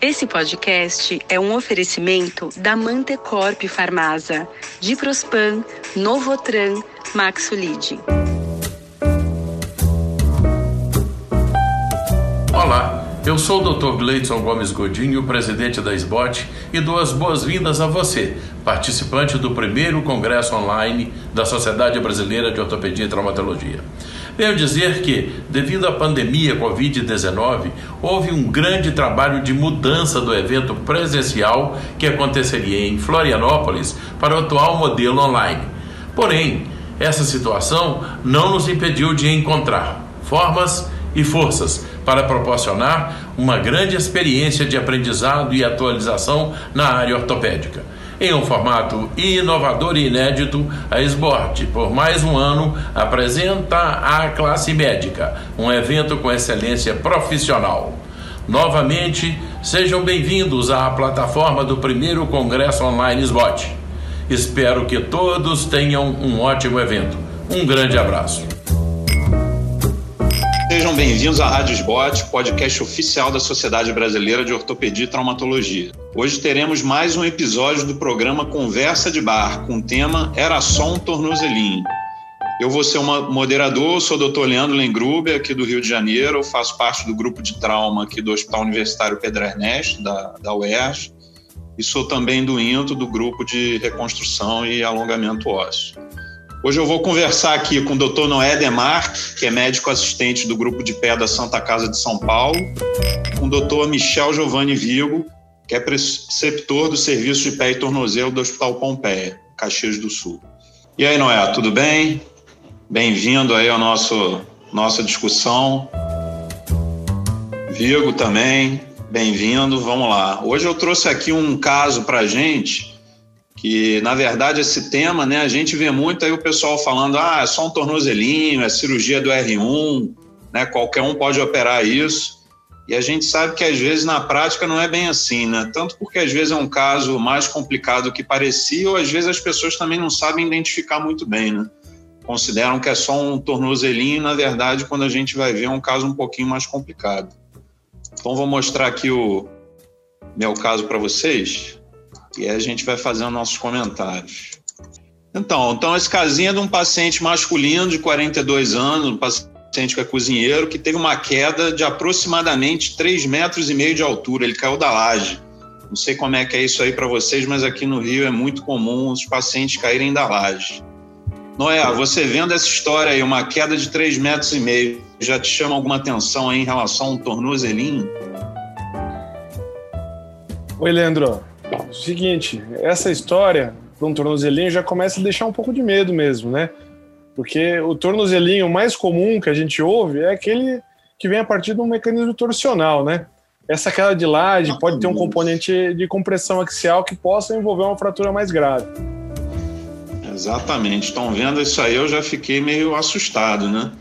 Esse podcast é um oferecimento da Mantecorp Farmasa, Diprospan, Novotran, Maxolid. Olá, eu sou o Dr. Gleidson Gomes Godinho, presidente da SBOT, e dou as boas-vindas a você, participante do primeiro congresso online da Sociedade Brasileira de Ortopedia e Traumatologia. Venho dizer que, devido à pandemia Covid-19, houve um grande trabalho de mudança do evento presencial que aconteceria em Florianópolis para o atual modelo online. Porém, essa situação não nos impediu de encontrar formas e forças para proporcionar uma grande experiência de aprendizado e atualização na área ortopédica. Em um formato inovador e inédito, a SBORT, por mais um ano, apresenta a Classe Médica, um evento com excelência profissional. Novamente, sejam bem-vindos à plataforma do primeiro Congresso Online SBOT. Espero que todos tenham um ótimo evento. Um grande abraço. Sejam bem-vindos à Rádio Sbot, podcast oficial da Sociedade Brasileira de Ortopedia e Traumatologia. Hoje teremos mais um episódio do programa Conversa de Bar, com o tema Era só um tornozelinho. Eu vou ser uma moderador, sou o Dr. Leandro Lengruber, aqui do Rio de Janeiro, faço parte do grupo de trauma aqui do Hospital Universitário Pedro Ernesto, da, da UERJ, e sou também do INTO, do grupo de reconstrução e alongamento ósseo. Hoje eu vou conversar aqui com o Dr. Noé Demarque, que é médico assistente do grupo de pé da Santa Casa de São Paulo, com o Dr. Michel Giovanni Vigo, que é preceptor do Serviço de Pé e Tornozelo do Hospital Pompeia, Caxias do Sul. E aí, Noé, tudo bem? Bem-vindo aí à nosso, nossa discussão. Vigo também, bem-vindo. Vamos lá. Hoje eu trouxe aqui um caso para a gente que na verdade esse tema, né, a gente vê muito aí o pessoal falando, ah, é só um tornozelinho, é cirurgia do R1, né, qualquer um pode operar isso. E a gente sabe que às vezes na prática não é bem assim, né? Tanto porque às vezes é um caso mais complicado do que parecia, ou às vezes as pessoas também não sabem identificar muito bem, né? Consideram que é só um tornozelinho, e na verdade, quando a gente vai ver, é um caso um pouquinho mais complicado. Então, vou mostrar aqui o meu caso para vocês. E aí a gente vai fazendo nossos comentários. Então, então esse casinho é de um paciente masculino de 42 anos, um paciente que é cozinheiro, que teve uma queda de aproximadamente 3 metros e meio de altura. Ele caiu da laje. Não sei como é que é isso aí para vocês, mas aqui no Rio é muito comum os pacientes caírem da laje. Noé, você vendo essa história aí, uma queda de 3 metros e meio, já te chama alguma atenção aí em relação a um tornozelinho? Oi, Leandro. Seguinte, essa história para um tornozelinho já começa a deixar um pouco de medo mesmo, né? Porque o tornozelinho mais comum que a gente ouve é aquele que vem a partir de um mecanismo torsional, né? Essa queda de laje pode ter um componente de compressão axial que possa envolver uma fratura mais grave. Exatamente. Estão vendo isso aí, eu já fiquei meio assustado, né?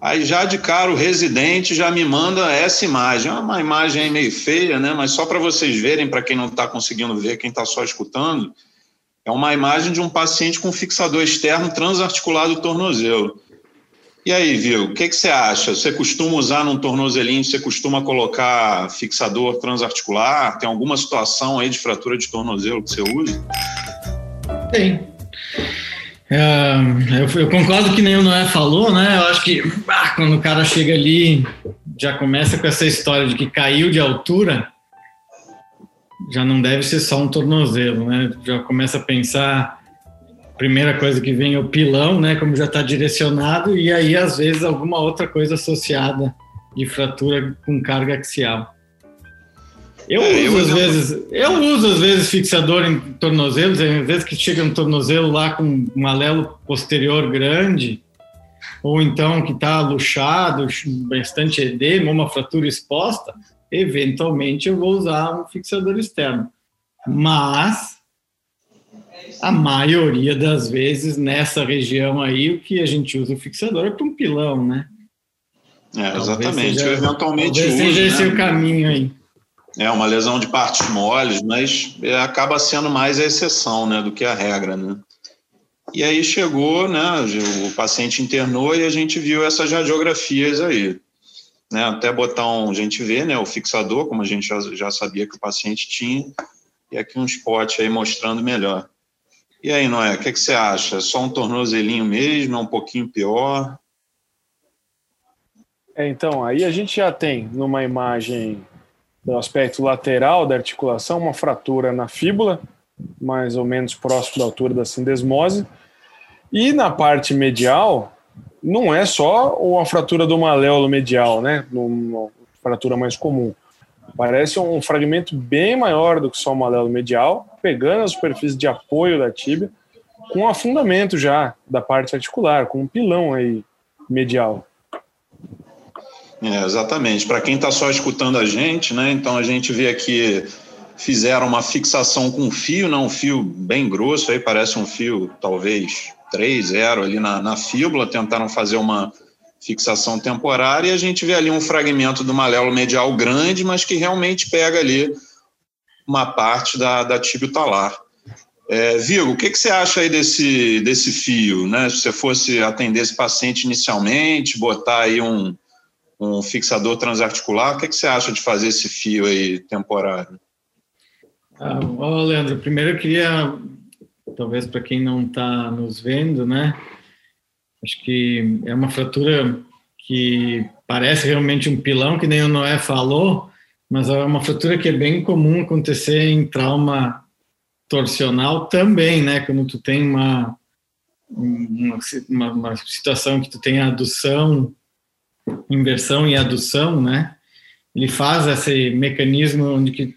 Aí já de cara o residente já me manda essa imagem. É uma imagem meio feia, né? Mas só para vocês verem, para quem não está conseguindo ver, quem está só escutando, é uma imagem de um paciente com fixador externo transarticulado do tornozelo. E aí, viu? O que, que você acha? Você costuma usar num tornozelinho, você costuma colocar fixador transarticular? Tem alguma situação aí de fratura de tornozelo que você usa? Tem. É, eu, eu, concordo que nem o Noé falou, né? Eu acho que ah, quando o cara chega ali, já começa com essa história de que caiu de altura, já não deve ser só um tornozelo, né? Já começa a pensar, primeira coisa que vem é o pilão, né? Como já está direcionado, e aí às vezes alguma outra coisa associada de fratura com carga axial. Eu é, uso eu às vezes, eu uso às vezes fixador em tornozelos, às vezes que chega um tornozelo lá com um alelo posterior grande, ou então que está luxado, bastante edema, uma fratura exposta, eventualmente eu vou usar um fixador externo. Mas a maioria das vezes nessa região aí o que a gente usa o fixador é para um pilão, né? É, exatamente. Seja, eu eventualmente uso. Seja esse né? o caminho aí. É uma lesão de partes moles, mas é, acaba sendo mais a exceção, né, do que a regra, né? E aí chegou, né, o paciente internou e a gente viu essas radiografias aí. Né, até botar um, a gente vê, né, o fixador, como a gente já, já sabia que o paciente tinha, e aqui um spot aí mostrando melhor. E aí, Noé, o que, que você acha? É só um tornozelinho mesmo, é um pouquinho pior? É, então, aí a gente já tem numa imagem do aspecto lateral da articulação uma fratura na fíbula, mais ou menos próximo da altura da sindesmose, e na parte medial, não é só uma fratura do maléolo medial, né? Uma fratura mais comum. Parece um fragmento bem maior do que só o maléolo medial, pegando a superfície de apoio da tíbia, com afundamento já da parte articular, com um pilão aí medial. É, exatamente. Para quem está só escutando a gente, né? Então a gente vê aqui fizeram uma fixação com fio, não um fio bem grosso, aí parece um fio talvez 3, 0 ali na, na fíbula, tentaram fazer uma fixação temporária e a gente vê ali um fragmento do maléolo medial grande, mas que realmente pega ali uma parte da, da talar. É, Vigo, o que, que você acha aí desse, desse fio? Né? Se você fosse atender esse paciente inicialmente, botar aí um, um fixador transarticular, o que, que você acha de fazer esse fio aí temporário? Ah, Leandro, primeiro eu queria talvez para quem não está nos vendo, né? Acho que é uma fratura que parece realmente um pilão, que nem o Noé falou, mas é uma fratura que é bem comum acontecer em trauma torsional também, né? Quando tu tem uma, uma, uma, uma situação que tu tem adução, inversão e adução, né? Ele faz esse mecanismo onde que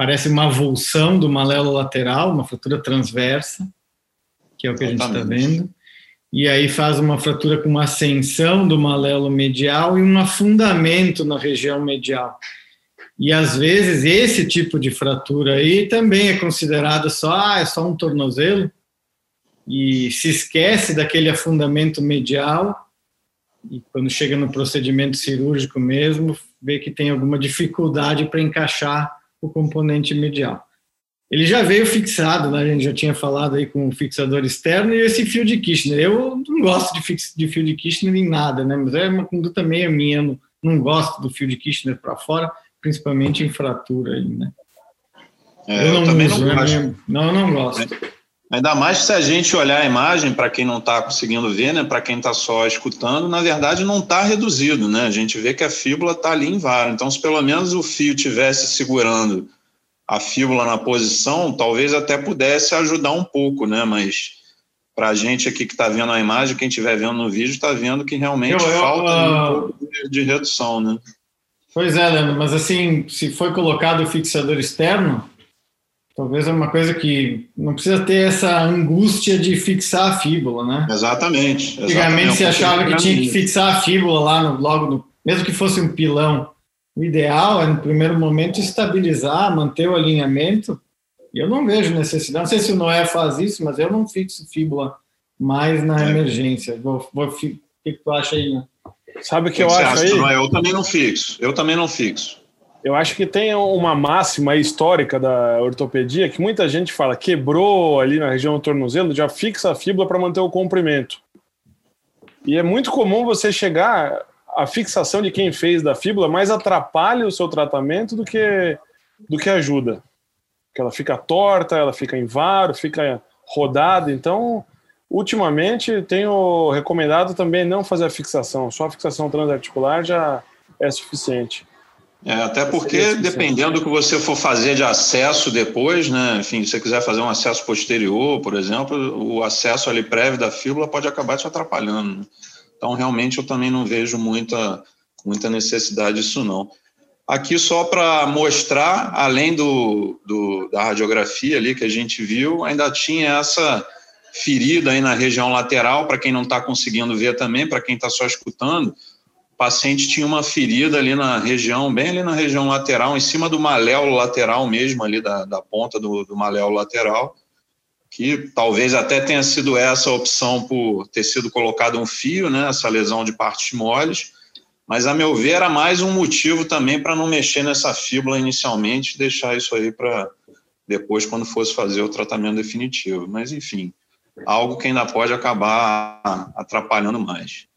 parece uma avulsão do maléolo lateral, uma fratura transversa, que é o que Exatamente. a gente está vendo. E aí faz uma fratura com uma ascensão do maléolo medial e um afundamento na região medial. E às vezes esse tipo de fratura aí também é considerado só, ah, é só um tornozelo, e se esquece daquele afundamento medial, e quando chega no procedimento cirúrgico mesmo, vê que tem alguma dificuldade para encaixar o componente medial. Ele já veio fixado, né? a gente já tinha falado aí com o fixador externo e esse fio de Kirchner. Eu não gosto de, fix, de fio de Kirchner em nada, né? mas é uma conduta meio minha, não, não gosto do fio de Kirchner para fora, principalmente em fratura. Aí, né? É, eu, não eu uso, não né? gosto. Não, eu não gosto. Ainda mais se a gente olhar a imagem, para quem não está conseguindo ver, né, para quem está só escutando, na verdade não está reduzido, né? A gente vê que a fíbula está ali em vara. Então, se pelo menos o fio tivesse segurando a fíbula na posição, talvez até pudesse ajudar um pouco, né? Mas para a gente aqui que está vendo a imagem, quem estiver vendo no vídeo, está vendo que realmente eu, eu, falta um pouco de, de redução, né? Pois é, Leandro, mas assim, se foi colocado o fixador externo, Talvez é uma coisa que não precisa ter essa angústia de fixar a fíbula, né? Exatamente. Antigamente se achava que tinha que fixar a fíbula lá no, logo no, mesmo que fosse um pilão. O ideal é no primeiro momento estabilizar, manter o alinhamento. E eu não vejo necessidade. Não sei se o Noé faz isso, mas eu não fixo fíbula mais na é. emergência. Vou, vou, o que, tu acha aí? Né? Sabe o que, que eu acho aí? Noé? Eu também não fixo. Eu também não fixo. Eu acho que tem uma máxima histórica da ortopedia que muita gente fala quebrou ali na região do tornozelo, já fixa a fíbula para manter o comprimento. E é muito comum você chegar a fixação de quem fez da fíbula mais atrapalha o seu tratamento do que do que ajuda. Porque ela fica torta, ela fica em varo, fica rodada. Então, ultimamente tenho recomendado também não fazer a fixação, só a fixação transarticular já é suficiente. É, até porque, dependendo do que você for fazer de acesso depois, né? Enfim, se você quiser fazer um acesso posterior, por exemplo, o acesso ali prévio da fíbula pode acabar te atrapalhando. Né? Então, realmente, eu também não vejo muita, muita necessidade disso, não. Aqui, só para mostrar, além do, do, da radiografia ali que a gente viu, ainda tinha essa ferida aí na região lateral, para quem não está conseguindo ver também, para quem está só escutando, paciente tinha uma ferida ali na região, bem ali na região lateral, em cima do maléolo lateral mesmo, ali da, da ponta do, do maléolo lateral, que talvez até tenha sido essa a opção por ter sido colocado um fio, né, essa lesão de partes moles, mas a meu ver era mais um motivo também para não mexer nessa fíbula inicialmente, deixar isso aí para depois quando fosse fazer o tratamento definitivo. Mas enfim, algo que ainda pode acabar atrapalhando mais.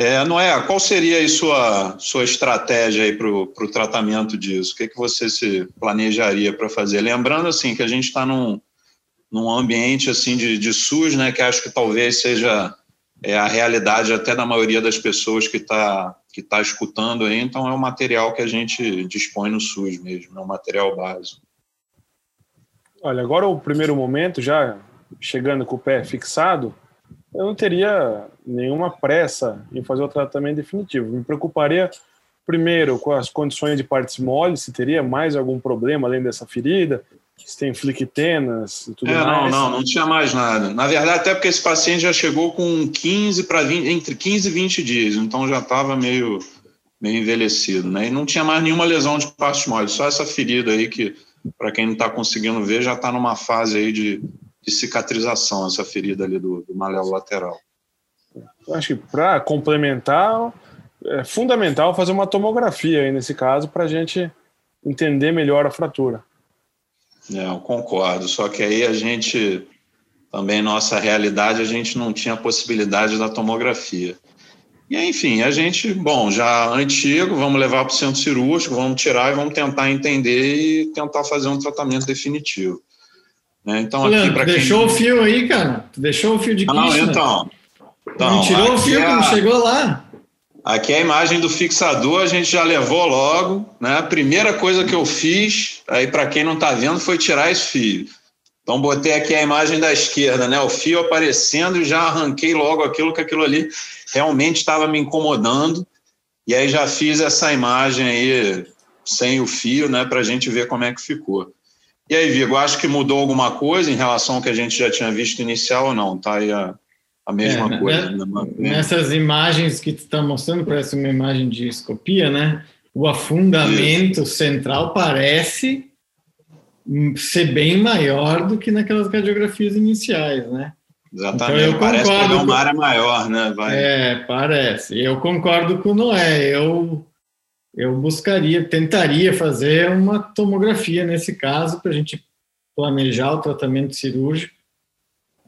É, Noé, qual seria a sua, sua estratégia aí para o tratamento disso? O que, que você se planejaria para fazer? Lembrando assim que a gente está num, num ambiente assim de, de SUS, né, que acho que talvez seja é, a realidade até da maioria das pessoas que está que tá escutando aí, então é um material que a gente dispõe no SUS mesmo, é um material básico. Olha, agora o primeiro momento, já chegando com o pé fixado, eu não teria nenhuma pressa em fazer o tratamento definitivo. Me preocuparia primeiro com as condições de partes moles, se teria mais algum problema além dessa ferida, se tem fliquitenas e tudo é, mais. Não, não, não tinha mais nada. Na verdade, até porque esse paciente já chegou com 15 para 20, entre 15 e 20 dias, então já estava meio, meio envelhecido, né? E não tinha mais nenhuma lesão de partes moles, só essa ferida aí que, para quem não está conseguindo ver, já está numa fase aí de de cicatrização, essa ferida ali do, do maléolo lateral. Eu acho que para complementar, é fundamental fazer uma tomografia aí nesse caso para a gente entender melhor a fratura. É, eu concordo, só que aí a gente, também nossa realidade, a gente não tinha possibilidade da tomografia. E enfim, a gente, bom, já antigo, vamos levar para o centro cirúrgico, vamos tirar e vamos tentar entender e tentar fazer um tratamento definitivo. Né? Então, aqui para quem... Deixou o fio aí, cara. Deixou o fio de Não, então, então. Não tirou o fio é quando chegou lá. Aqui é a imagem do fixador, a gente já levou logo. Né? A primeira coisa que eu fiz, aí para quem não está vendo, foi tirar esse fio. Então botei aqui a imagem da esquerda, né? O fio aparecendo e já arranquei logo aquilo que aquilo ali realmente estava me incomodando. E aí já fiz essa imagem aí sem o fio, né? Para a gente ver como é que ficou. E aí, Vigo, acho que mudou alguma coisa em relação ao que a gente já tinha visto inicial ou não? Tá aí a, a mesma é, coisa. Né? Nessas imagens que tu está mostrando, parece uma imagem de escopia, né? O afundamento Isso. central parece ser bem maior do que naquelas radiografias iniciais, né? Exatamente, então, eu parece que é uma área maior, né? Vai. É, parece. Eu concordo com o Noé. Eu eu buscaria, tentaria fazer uma tomografia nesse caso para a gente planejar o tratamento cirúrgico.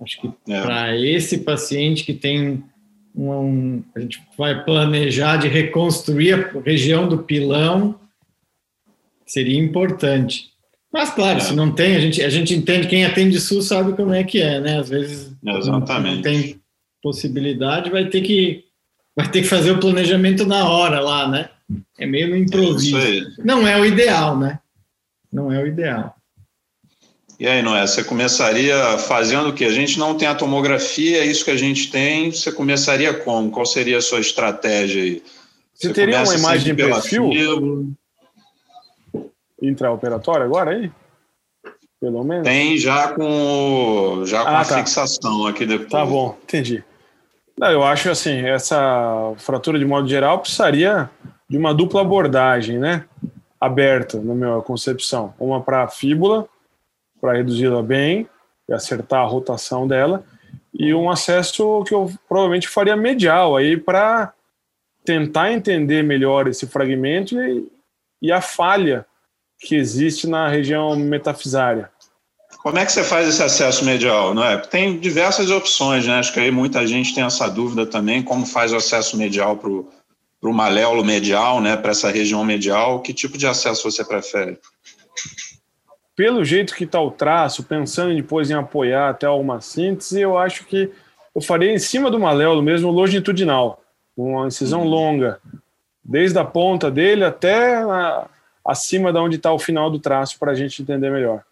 Acho que é. para esse paciente que tem um, a gente vai planejar de reconstruir a região do pilão, seria importante. Mas claro, é. se não tem, a gente, a gente entende, quem atende SUS sabe como é que é, né? Às vezes Exatamente. não tem possibilidade, vai ter que vai ter que fazer o planejamento na hora lá, né? É meio no improviso. É não é o ideal, né? Não é o ideal. E aí, Noé, você começaria fazendo o quê? A gente não tem a tomografia, é isso que a gente tem. Você começaria como? Qual seria a sua estratégia aí? Você, você teria uma imagem de perfil? Intraoperatório agora aí? Pelo menos? Tem já com, já com ah, a tá. fixação aqui depois. Tá bom, entendi. Não, eu acho assim, essa fratura de modo geral precisaria de uma dupla abordagem, né? Aberta, na minha concepção. Uma para a fíbula, para reduzi-la bem e acertar a rotação dela, e um acesso que eu provavelmente faria medial aí para tentar entender melhor esse fragmento e, e a falha que existe na região metafisária. Como é que você faz esse acesso medial? Não é? Tem diversas opções, né? Acho que aí muita gente tem essa dúvida também, como faz o acesso medial para o para o maléolo medial, né, para essa região medial, que tipo de acesso você prefere? Pelo jeito que está o traço, pensando depois em apoiar até uma síntese, eu acho que eu faria em cima do maléolo mesmo, longitudinal, uma incisão uhum. longa, desde a ponta dele até a, acima de onde está o final do traço, para a gente entender melhor.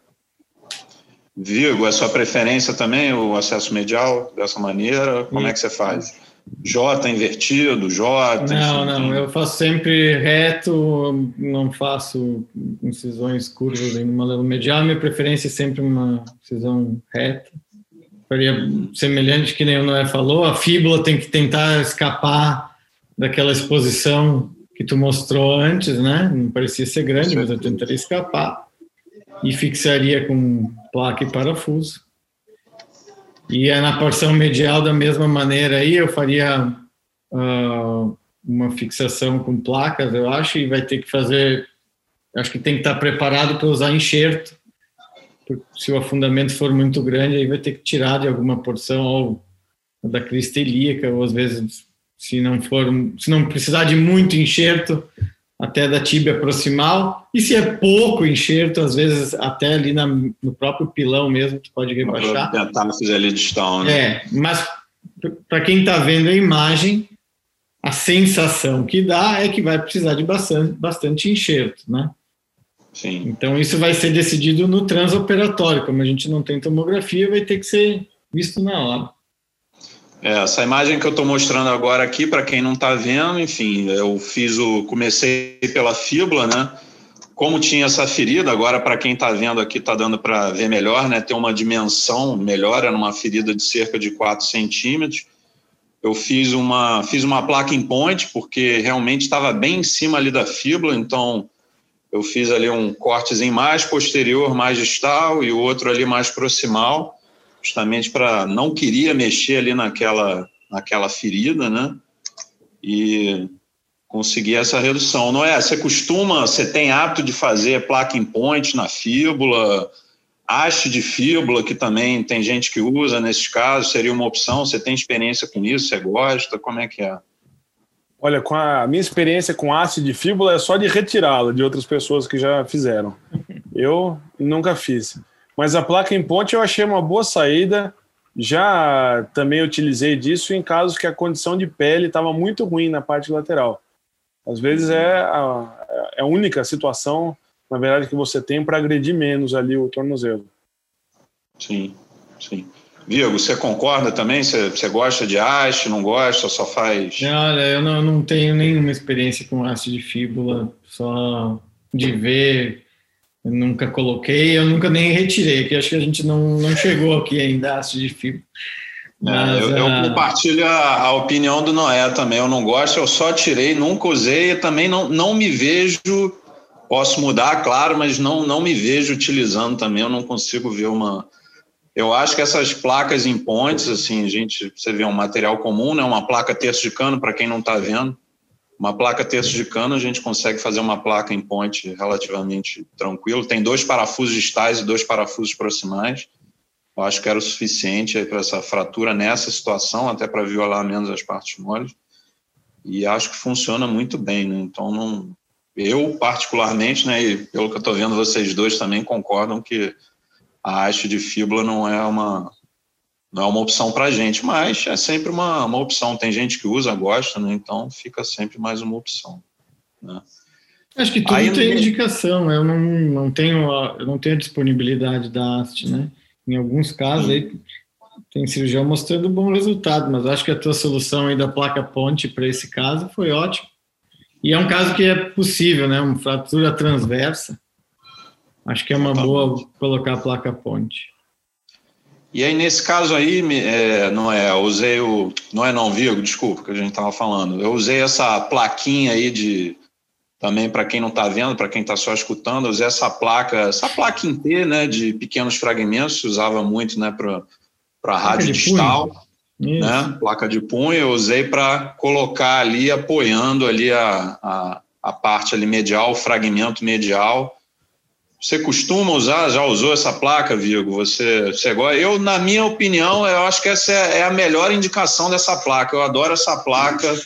Vigo, é sua preferência também o acesso medial dessa maneira? Como é que você faz? J invertido, J. Não, enfim, não, eu faço sempre reto, não faço incisões curvas em uma lâmina medial. Minha preferência é sempre uma incisão reta. Faria semelhante que nem o Noé falou, a fíbula tem que tentar escapar daquela exposição que tu mostrou antes, né? Não parecia ser grande, mas eu tentaria escapar e fixaria com placa e parafuso. E é na porção medial, da mesma maneira, aí eu faria uh, uma fixação com placas, eu acho, e vai ter que fazer. Acho que tem que estar preparado para usar enxerto. Se o afundamento for muito grande, aí vai ter que tirar de alguma porção ou da crista ilíaca, ou às vezes se não for, se não precisar de muito enxerto, até da tíbia proximal, e se é pouco enxerto, às vezes até ali na, no próprio pilão mesmo, tu pode rebaixar. Tentar ali distal, né? É, mas para quem está vendo a imagem, a sensação que dá é que vai precisar de bastante, bastante enxerto, né? Sim. Então isso vai ser decidido no transoperatório, como a gente não tem tomografia, vai ter que ser visto na hora. É, essa imagem que eu estou mostrando agora aqui, para quem não está vendo, enfim, eu fiz o. comecei pela fíbula, né? Como tinha essa ferida, agora para quem está vendo aqui está dando para ver melhor, né? Tem uma dimensão melhor, era uma ferida de cerca de 4 centímetros. Eu fiz uma, fiz uma placa em ponte, porque realmente estava bem em cima ali da fíbula, então eu fiz ali um cortezinho mais posterior, mais distal, e o outro ali mais proximal justamente para não queria mexer ali naquela naquela ferida, né? E conseguir essa redução. Não é? Você costuma, você tem hábito de fazer placa em point na fíbula, haste de fíbula, que também tem gente que usa nesses casos, seria uma opção. Você tem experiência com isso? Você gosta? Como é que é? Olha, com a minha experiência com haste de fíbula é só de retirá-la de outras pessoas que já fizeram. Eu nunca fiz. Mas a placa em ponte eu achei uma boa saída. Já também utilizei disso em casos que a condição de pele estava muito ruim na parte lateral. Às vezes é a, é a única situação, na verdade, que você tem para agredir menos ali o tornozelo. Sim, sim. Vigo, você concorda também? Você, você gosta de haste, não gosta, só faz... Olha, eu não, não tenho nenhuma experiência com haste de fíbula, só de ver eu nunca coloquei, eu nunca nem retirei, que acho que a gente não, não chegou aqui ainda a de fibra. Mas, eu, eu ah, compartilho a, a, opinião do Noé também. Eu não gosto, eu só tirei, nunca usei e também não, não me vejo. Posso mudar, claro, mas não, não me vejo utilizando também. Eu não consigo ver uma. Eu acho que essas placas em pontes, assim, gente, você vê um material comum, né? Uma placa terço de cano, para quem não está vendo. Uma placa terço de cano, a gente consegue fazer uma placa em ponte relativamente tranquilo. Tem dois parafusos distais e dois parafusos proximais. Eu acho que era o suficiente para essa fratura nessa situação, até para violar menos as partes moles. E acho que funciona muito bem, né? Então, não, eu particularmente, né, e pelo que eu estou vendo, vocês dois também concordam que a haste de fíbula não é uma, não é uma opção para a gente, mas é sempre uma, uma opção. Tem gente que usa, gosta, né? então fica sempre mais uma opção. Né? Acho que tudo Aí, tem indicação. Eu não, não tenho a, eu não tenho a disponibilidade da haste, né? Em alguns casos aí tem cirurgião mostrando bom resultado, mas acho que a tua solução aí da placa ponte para esse caso foi ótimo. E é um caso que é possível, né? Uma fratura transversa. Acho que é uma boa colocar a placa ponte. E aí, nesse caso aí, é, não é, eu usei o. Não é não, Vigo, desculpa, que a gente estava falando. Eu usei essa plaquinha aí de. Também para quem não está vendo, para quem está só escutando, eu usei essa placa, essa placa em T, né, de pequenos fragmentos, usava muito, né, para rádio distal, né, placa de punho, eu usei para colocar ali, apoiando ali a, a, a parte ali medial, o fragmento medial, você costuma usar, já usou essa placa, Vigo? Você, você gosta? Eu, na minha opinião, eu acho que essa é, é a melhor indicação dessa placa. Eu adoro essa placa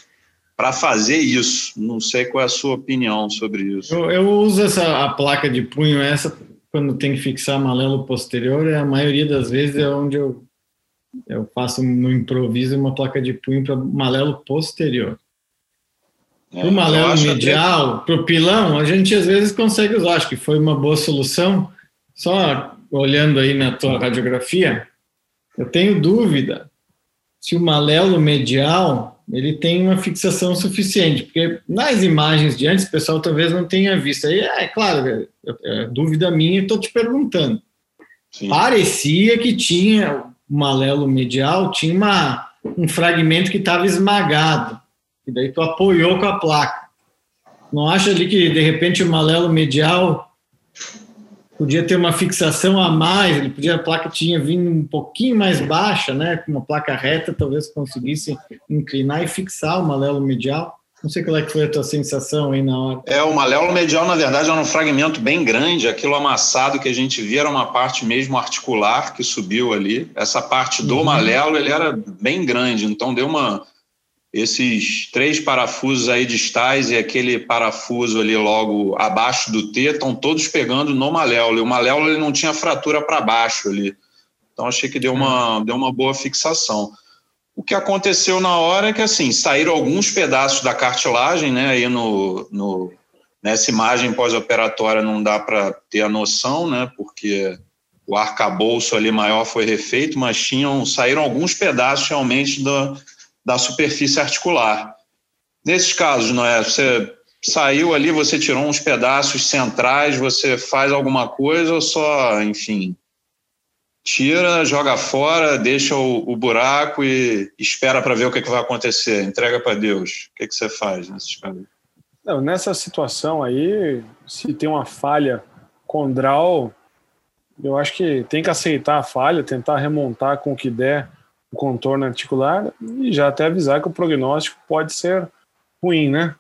para fazer isso. Não sei qual é a sua opinião sobre isso. Eu, eu uso essa a placa de punho, essa quando tem que fixar malelo posterior, é a maioria das vezes é onde eu, eu faço no improviso uma placa de punho para malelo posterior. Para o malelo medial, para o pilão, a gente às vezes consegue usar. Acho que foi uma boa solução. Só olhando aí na tua radiografia, eu tenho dúvida se o malelo medial ele tem uma fixação suficiente, porque nas imagens de antes o pessoal talvez não tenha visto. Aí é, claro, é, é dúvida minha, estou te perguntando. Sim. Parecia que tinha o malelo medial, tinha uma, um fragmento que estava esmagado e daí tu apoiou com a placa. Não acha ali que, de repente, o malelo medial podia ter uma fixação a mais, ele podia, a placa tinha vindo um pouquinho mais baixa, né? Com uma placa reta, talvez conseguisse inclinar e fixar o malelo medial. Não sei qual é que foi a tua sensação aí na hora. É, o malelo medial, na verdade, era um fragmento bem grande. Aquilo amassado que a gente via era uma parte mesmo articular que subiu ali. Essa parte do uhum. malelo, ele era bem grande, então deu uma esses três parafusos aí distais e aquele parafuso ali logo abaixo do T estão todos pegando no maléolo. E o maléolo ele não tinha fratura para baixo ali. Então achei que deu uma, deu uma boa fixação. O que aconteceu na hora é que assim saíram alguns pedaços da cartilagem, né? Aí no, no nessa imagem pós-operatória não dá para ter a noção, né? Porque o arcabouço ali maior foi refeito, mas tinham saíram alguns pedaços realmente da, da superfície articular. Nesses casos, não é? Você saiu ali, você tirou uns pedaços centrais, você faz alguma coisa ou só, enfim, tira, joga fora, deixa o, o buraco e espera para ver o que, que vai acontecer, entrega para Deus. O que, que você faz nesses casos? Não, nessa situação aí, se tem uma falha condral, eu acho que tem que aceitar a falha, tentar remontar com o que der o contorno articular e já até avisar que o prognóstico pode ser ruim, né?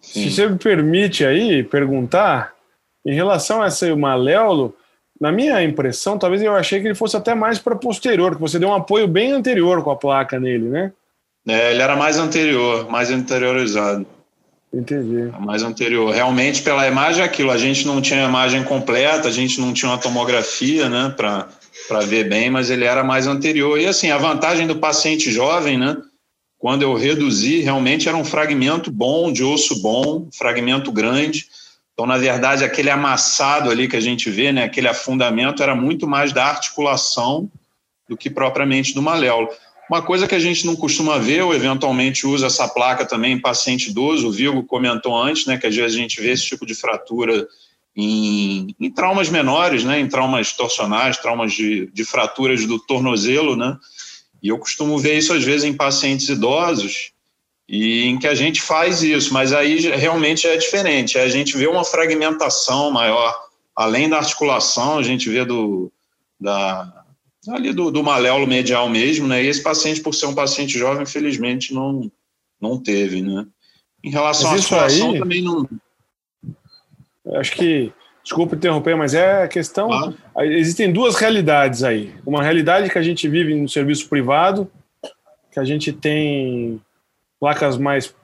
Sim. Se você me permite aí perguntar, em relação a esse maléolo, na minha impressão, talvez eu achei que ele fosse até mais para posterior, que você deu um apoio bem anterior com a placa nele, né? É, ele era mais anterior, mais anteriorizado. Entendi. Mais anterior. Realmente, pela imagem, é aquilo. A gente não tinha a imagem completa, a gente não tinha uma tomografia, né, para ver bem, mas ele era mais anterior. E assim, a vantagem do paciente jovem, né, quando eu reduzi, realmente era um fragmento bom, de osso bom, fragmento grande então, na verdade, aquele amassado ali que a gente vê, né, aquele afundamento, era muito mais da articulação do que propriamente do maléolo. Uma coisa que a gente não costuma ver, ou eventualmente usa essa placa também em paciente idoso, o Vigo comentou antes, né, que às vezes a gente vê esse tipo de fratura em, em traumas menores, né, em traumas torcionais, traumas de, de fraturas do tornozelo, né, e eu costumo ver isso às vezes em pacientes idosos, e em que a gente faz isso, mas aí realmente é diferente. A gente vê uma fragmentação maior, além da articulação, a gente vê do, da, ali do, do maléolo medial mesmo, né? E esse paciente, por ser um paciente jovem, infelizmente não, não teve, né? Em relação à articulação, aí, também não. Acho que, desculpa interromper, mas é a questão. Claro. Existem duas realidades aí. Uma realidade que a gente vive no serviço privado, que a gente tem placas mais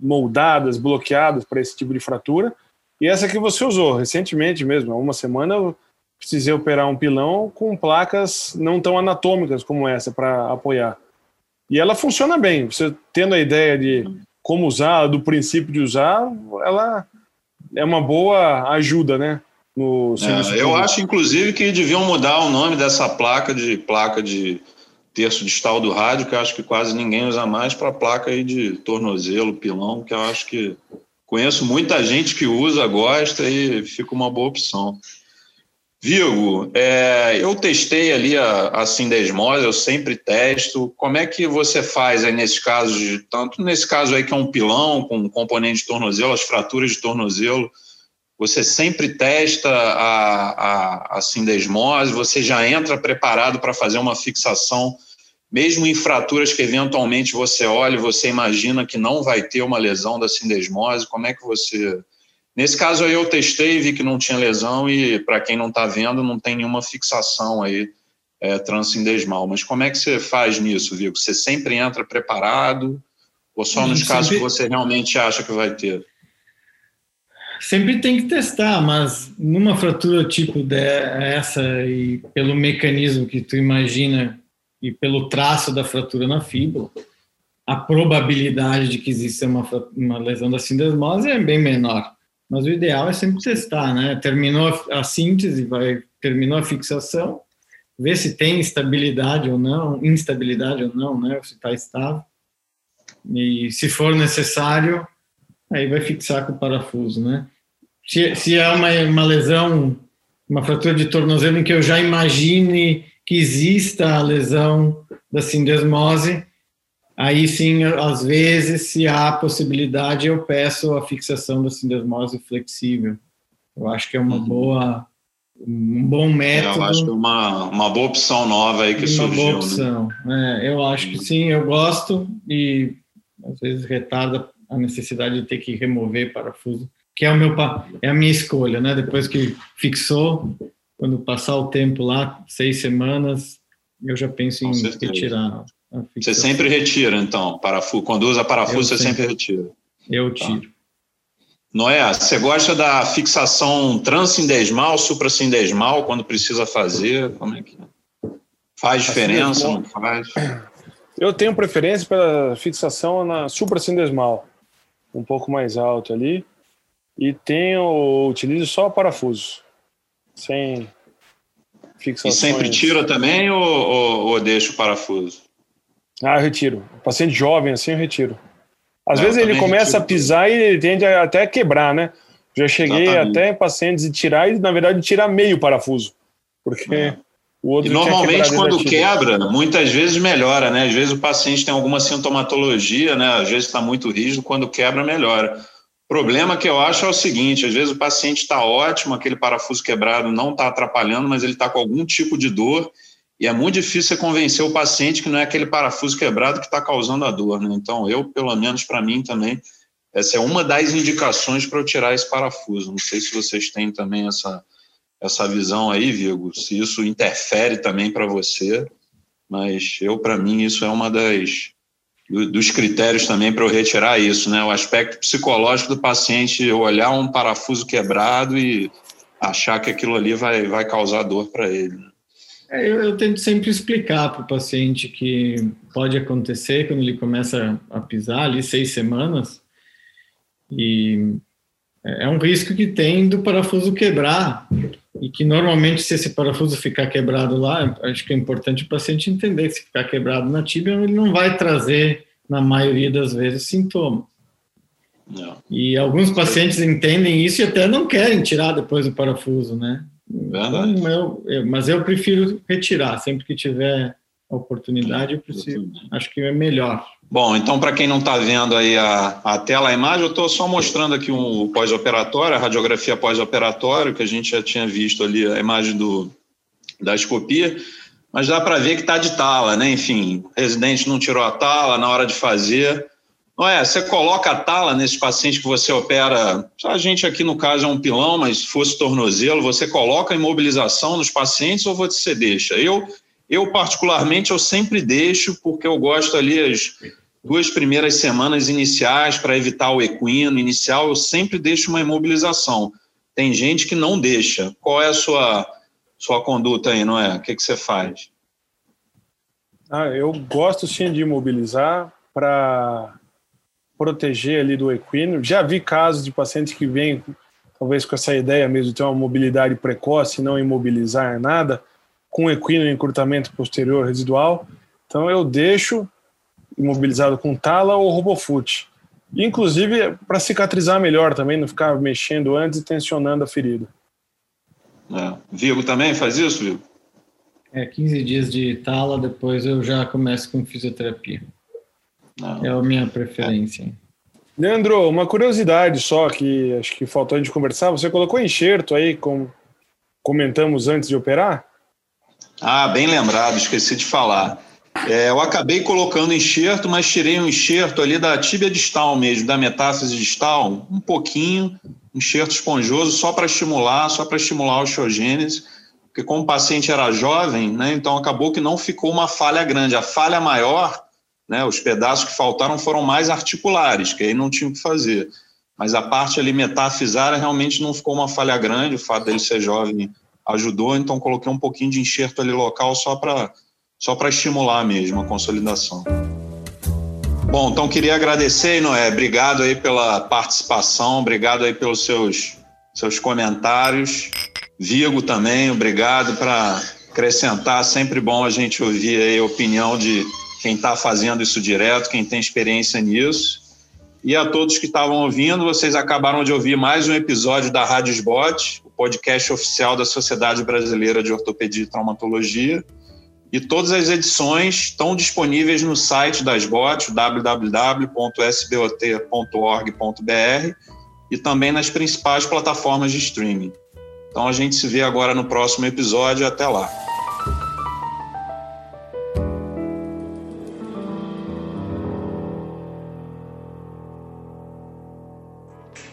moldadas, bloqueadas para esse tipo de fratura. E essa que você usou recentemente mesmo, há uma semana eu precisei operar um pilão com placas não tão anatômicas como essa para apoiar. E ela funciona bem. Você tendo a ideia de como usar, do princípio de usar, ela é uma boa ajuda, né? No é, eu acho, inclusive, que deviam mudar o nome dessa placa de placa de terço distal do rádio, que eu acho que quase ninguém usa mais, para placa aí de tornozelo, pilão, que eu acho que conheço muita gente que usa, gosta e fica uma boa opção. Vigo, é, eu testei ali a, a sindesmose, eu sempre testo. Como é que você faz aí nesse caso, de, tanto nesse caso aí que é um pilão com um componente de tornozelo, as fraturas de tornozelo, você sempre testa a, a, a sindesmose, você já entra preparado para fazer uma fixação mesmo em fraturas que eventualmente você olha e você imagina que não vai ter uma lesão da sindesmose, como é que você. Nesse caso aí eu testei, vi que não tinha lesão e, para quem não está vendo, não tem nenhuma fixação aí é, transindesmal. Mas como é que você faz nisso, Vico? Você sempre entra preparado ou só nos casos sempre... que você realmente acha que vai ter? Sempre tem que testar, mas numa fratura tipo dessa e pelo mecanismo que tu imagina e pelo traço da fratura na fíbula, a probabilidade de que exista uma, uma lesão da sindesmose é bem menor. Mas o ideal é sempre testar, né? Terminou a, síntese, vai, terminou a fixação, ver se tem estabilidade ou não, instabilidade ou não, né? Se está estável. E se for necessário, aí vai fixar com o parafuso, né? Se, se é uma, uma lesão, uma fratura de tornozelo em que eu já imagine que exista a lesão da sindesmose, aí sim, às vezes, se há possibilidade, eu peço a fixação da sindesmose flexível. Eu acho que é uma uhum. boa, um bom método. Eu acho que é uma, uma boa opção nova aí que uma surgiu. Uma boa né? opção. Né? É, eu acho que sim, eu gosto e às vezes retarda a necessidade de ter que remover parafuso, que é o meu é a minha escolha, né? Depois que fixou, quando passar o tempo lá, seis semanas, eu já penso em retirar Você sempre retira, então, parafuso. Quando usa parafuso, você sempre, sempre retira. Eu tiro. Tá. Noé, você gosta da fixação transcindesmal, supracindesmal, quando precisa fazer? Como é que é? Faz diferença, não faz? Eu tenho preferência pela fixação na supracindesmal, um pouco mais alto ali. E tenho, utilizo só parafuso, sem fixação. E sempre tira também ou, ou, ou deixa o parafuso? Ah, eu retiro. paciente jovem assim, eu retiro. Às vezes ele começa a pisar e ele tende até a quebrar, né? Já cheguei Exatamente. até pacientes de tirar e, na verdade, tirar meio parafuso. Porque é. o outro. E normalmente, quando quebra, muitas vezes melhora, né? Às vezes o paciente tem alguma sintomatologia, né? Às vezes está muito rígido, quando quebra, melhora. O problema que eu acho é o seguinte: às vezes o paciente está ótimo, aquele parafuso quebrado não está atrapalhando, mas ele está com algum tipo de dor e é muito difícil convencer o paciente que não é aquele parafuso quebrado que está causando a dor. Né? Então, eu, pelo menos para mim também, essa é uma das indicações para eu tirar esse parafuso. Não sei se vocês têm também essa, essa visão aí, Vigo, se isso interfere também para você, mas eu, para mim, isso é uma das dos critérios também para eu retirar isso, né? O aspecto psicológico do paciente olhar um parafuso quebrado e achar que aquilo ali vai, vai causar dor para ele. É, eu, eu, tento sempre explicar para o paciente que pode acontecer quando ele começa a pisar ali seis semanas e é, é um risco que tem do parafuso quebrar e que normalmente se esse parafuso ficar quebrado lá, acho que é importante o paciente entender que se ficar quebrado na tíbia ele não vai trazer na maioria das vezes sintomas. Não. E alguns pacientes entendem isso e até não querem tirar depois o parafuso, né? Verdade. Então, eu, eu, mas eu prefiro retirar, sempre que tiver oportunidade, eu preciso, acho que é melhor. Bom, então para quem não está vendo aí a, a tela, a imagem, eu estou só mostrando aqui um pós-operatório, a radiografia pós-operatório, que a gente já tinha visto ali a imagem do, da escopia, mas dá para ver que está de tala, né? Enfim, o residente não tirou a tala na hora de fazer, não é? Você coloca a tala nesses pacientes que você opera. A gente aqui no caso é um pilão, mas se fosse tornozelo, você coloca a imobilização nos pacientes ou você deixa? Eu, eu particularmente, eu sempre deixo porque eu gosto ali as duas primeiras semanas iniciais para evitar o equino inicial. Eu sempre deixo uma imobilização. Tem gente que não deixa. Qual é a sua sua conduta aí, não é? O que, que você faz? Ah, eu gosto sim de imobilizar para proteger ali do equino. Já vi casos de pacientes que vêm, talvez com essa ideia mesmo de ter uma mobilidade precoce e não imobilizar nada, com equino encurtamento posterior residual. Então eu deixo imobilizado com tala ou robofoot. Inclusive para cicatrizar melhor também, não ficar mexendo antes e tensionando a ferida. É. Vigo também faz isso, Vigo? É, 15 dias de tala, depois eu já começo com fisioterapia. Não. É a minha preferência. Leandro, uma curiosidade só que acho que faltou a gente conversar. Você colocou enxerto aí, como comentamos antes de operar? Ah, bem lembrado, esqueci de falar. É, eu acabei colocando enxerto, mas tirei um enxerto ali da tíbia distal mesmo, da metáfise distal, um pouquinho, enxerto esponjoso, só para estimular, só para estimular a osteogênese, porque como o paciente era jovem, né, então acabou que não ficou uma falha grande. A falha maior né? Os pedaços que faltaram foram mais articulares, que aí não tinham que fazer. Mas a parte ali metafisária realmente não ficou uma falha grande, o fato dele ser jovem ajudou, então coloquei um pouquinho de enxerto ali local só para só para estimular mesmo a consolidação. Bom, então queria agradecer, Noé, obrigado aí pela participação, obrigado aí pelos seus, seus comentários. Vigo também, obrigado para acrescentar, sempre bom a gente ouvir aí a opinião de quem está fazendo isso direto, quem tem experiência nisso. E a todos que estavam ouvindo, vocês acabaram de ouvir mais um episódio da Rádio Sbot, o podcast oficial da Sociedade Brasileira de Ortopedia e Traumatologia. E todas as edições estão disponíveis no site da SBOT, www.sbot.org.br, e também nas principais plataformas de streaming. Então a gente se vê agora no próximo episódio. Até lá.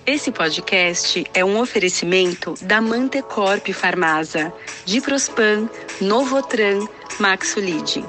Esse podcast é um oferecimento da Mantecorp Farmasa, Diprospan, Novotran, Maxolide.